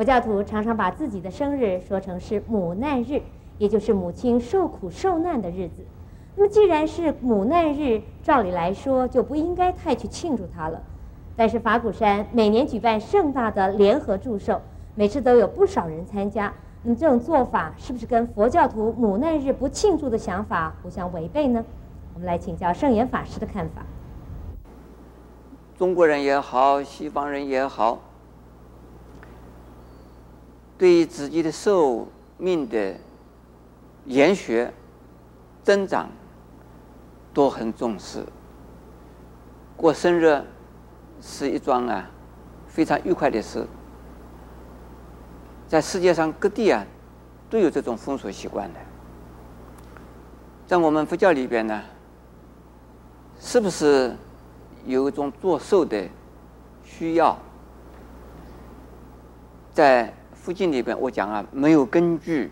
佛教徒常常把自己的生日说成是母难日，也就是母亲受苦受难的日子。那么既然是母难日，照理来说就不应该太去庆祝它了。但是法鼓山每年举办盛大的联合祝寿，每次都有不少人参加。那么这种做法是不是跟佛教徒母难日不庆祝的想法互相违背呢？我们来请教圣严法师的看法。中国人也好，西方人也好。对于自己的寿命的延续、增长，都很重视。过生日是一桩啊非常愉快的事，在世界上各地啊都有这种风俗习惯的。在我们佛教里边呢，是不是有一种做寿的需要？在附近里边，我讲啊，没有根据。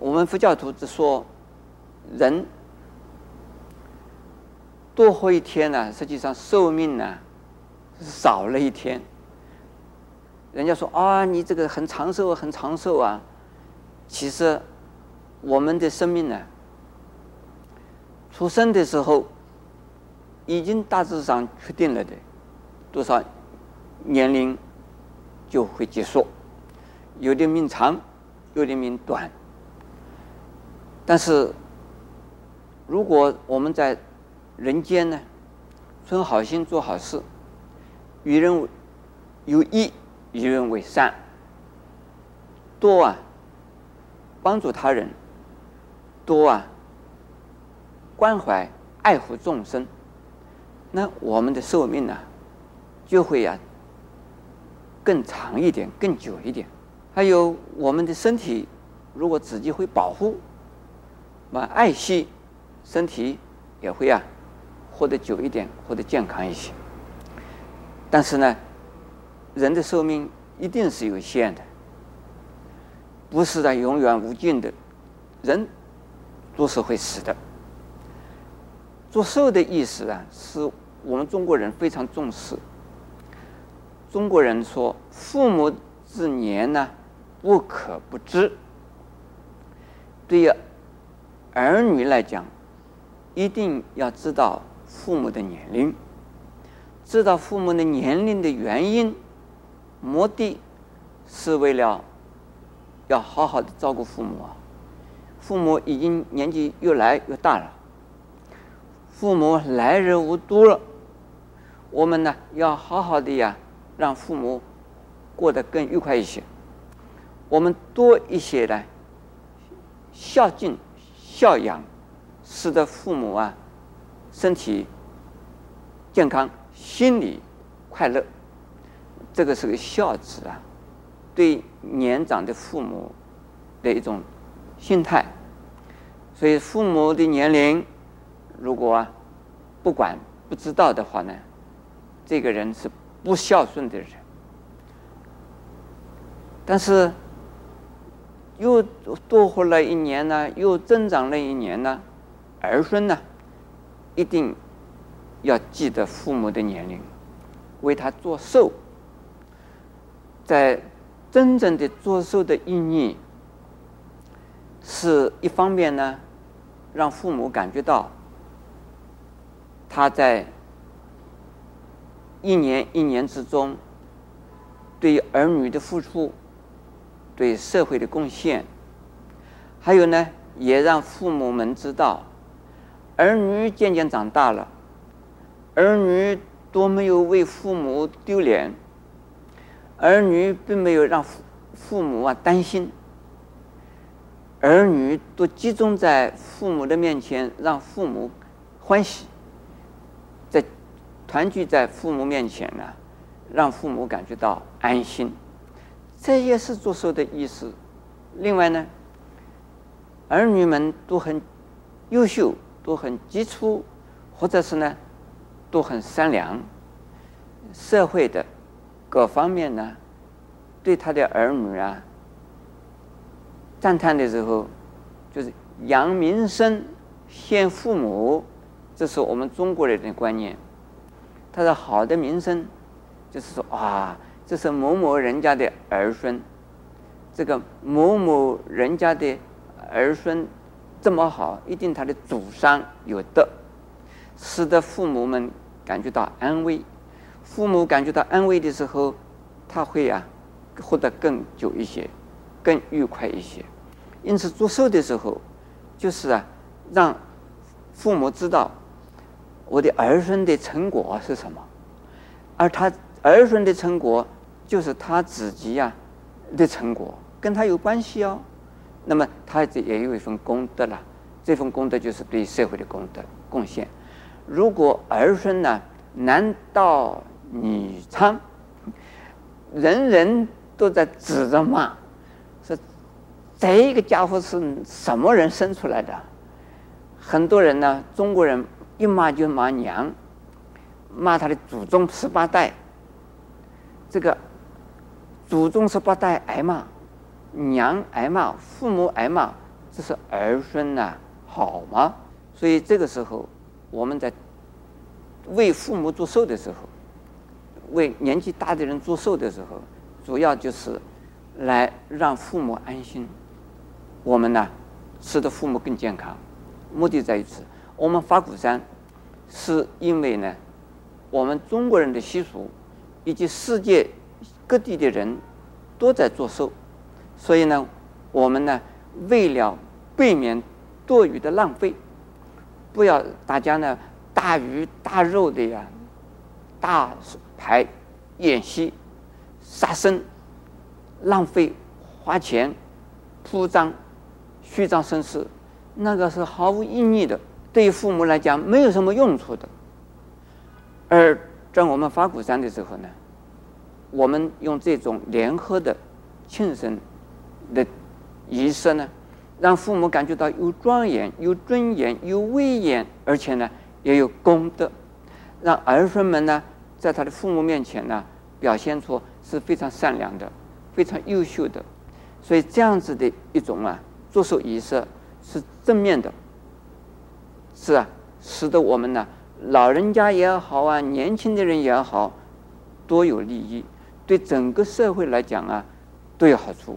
我们佛教徒只说，人多活一天呢，实际上寿命呢少了一天。人家说啊，你这个很长寿，很长寿啊。其实我们的生命呢，出生的时候已经大致上确定了的，多少年龄。就会结束，有的命长，有的命短。但是，如果我们在人间呢，存好心做好事，与人有益，与人为善，多啊，帮助他人，多啊，关怀爱护众生，那我们的寿命呢，就会呀、啊。更长一点，更久一点。还有我们的身体，如果自己会保护，那爱惜身体，也会啊，活得久一点，活得健康一些。但是呢，人的寿命一定是有限的，不是的永远无尽的，人都是会死的。做寿的意思啊，是我们中国人非常重视。中国人说：“父母之年呢，不可不知。”对于儿女来讲，一定要知道父母的年龄，知道父母的年龄的原因，目的是为了要好好的照顾父母啊。父母已经年纪越来越大了，父母来日无多了，我们呢要好好的呀。让父母过得更愉快一些，我们多一些呢孝敬、孝养，使得父母啊身体健康、心里快乐，这个是个孝子啊，对年长的父母的一种心态。所以父母的年龄如果啊不管不知道的话呢，这个人是。不孝顺的人，但是又多活了一年呢，又增长了一年呢，儿孙呢，一定要记得父母的年龄，为他做寿。在真正的做寿的意义，是一方面呢，让父母感觉到他在。一年一年之中，对儿女的付出，对社会的贡献，还有呢，也让父母们知道，儿女渐渐长大了，儿女都没有为父母丢脸，儿女并没有让父父母啊担心，儿女都集中在父母的面前，让父母欢喜。团聚在父母面前呢，让父母感觉到安心，这也是做寿的意思。另外呢，儿女们都很优秀，都很杰出，或者是呢，都很善良。社会的各方面呢，对他的儿女啊，赞叹的时候，就是扬名声，献父母，这是我们中国人的观念。他的好的名声，就是说啊，这是某某人家的儿孙，这个某某人家的儿孙这么好，一定他的祖上有德，使得父母们感觉到安慰。父母感觉到安慰的时候，他会啊，活得更久一些，更愉快一些。因此，祝寿的时候，就是啊，让父母知道我的儿孙的成果是什么，而他儿孙的成果。就是他自己呀的成果，跟他有关系哦。那么他这也有一份功德了，这份功德就是对社会的功德贡献。如果儿孙呢男盗女娼，人人都在指着骂，说这个家伙是什么人生出来的？很多人呢，中国人一骂就骂娘，骂他的祖宗十八代，这个。祖宗十八代挨骂，娘挨骂，父母挨骂，这是儿孙呐，好吗？所以这个时候，我们在为父母祝寿的时候，为年纪大的人祝寿的时候，主要就是来让父母安心。我们呢，使得父母更健康，目的在于此。我们法鼓山是因为呢，我们中国人的习俗以及世界。各地的人都在做寿，所以呢，我们呢为了避免多余的浪费，不要大家呢大鱼大肉的呀，大排宴席、杀生、浪费花钱、铺张、虚张声势，那个是毫无意义的，对于父母来讲没有什么用处的。而在我们法鼓山的时候呢，我们用这种联合的庆生的仪式呢，让父母感觉到有庄严、有尊严、有威严，而且呢也有功德，让儿孙们呢在他的父母面前呢表现出是非常善良的、非常优秀的。所以这样子的一种啊祝寿仪式是正面的，是啊，使得我们呢老人家也好啊，年轻的人也好，多有利益。对整个社会来讲啊，都有好处。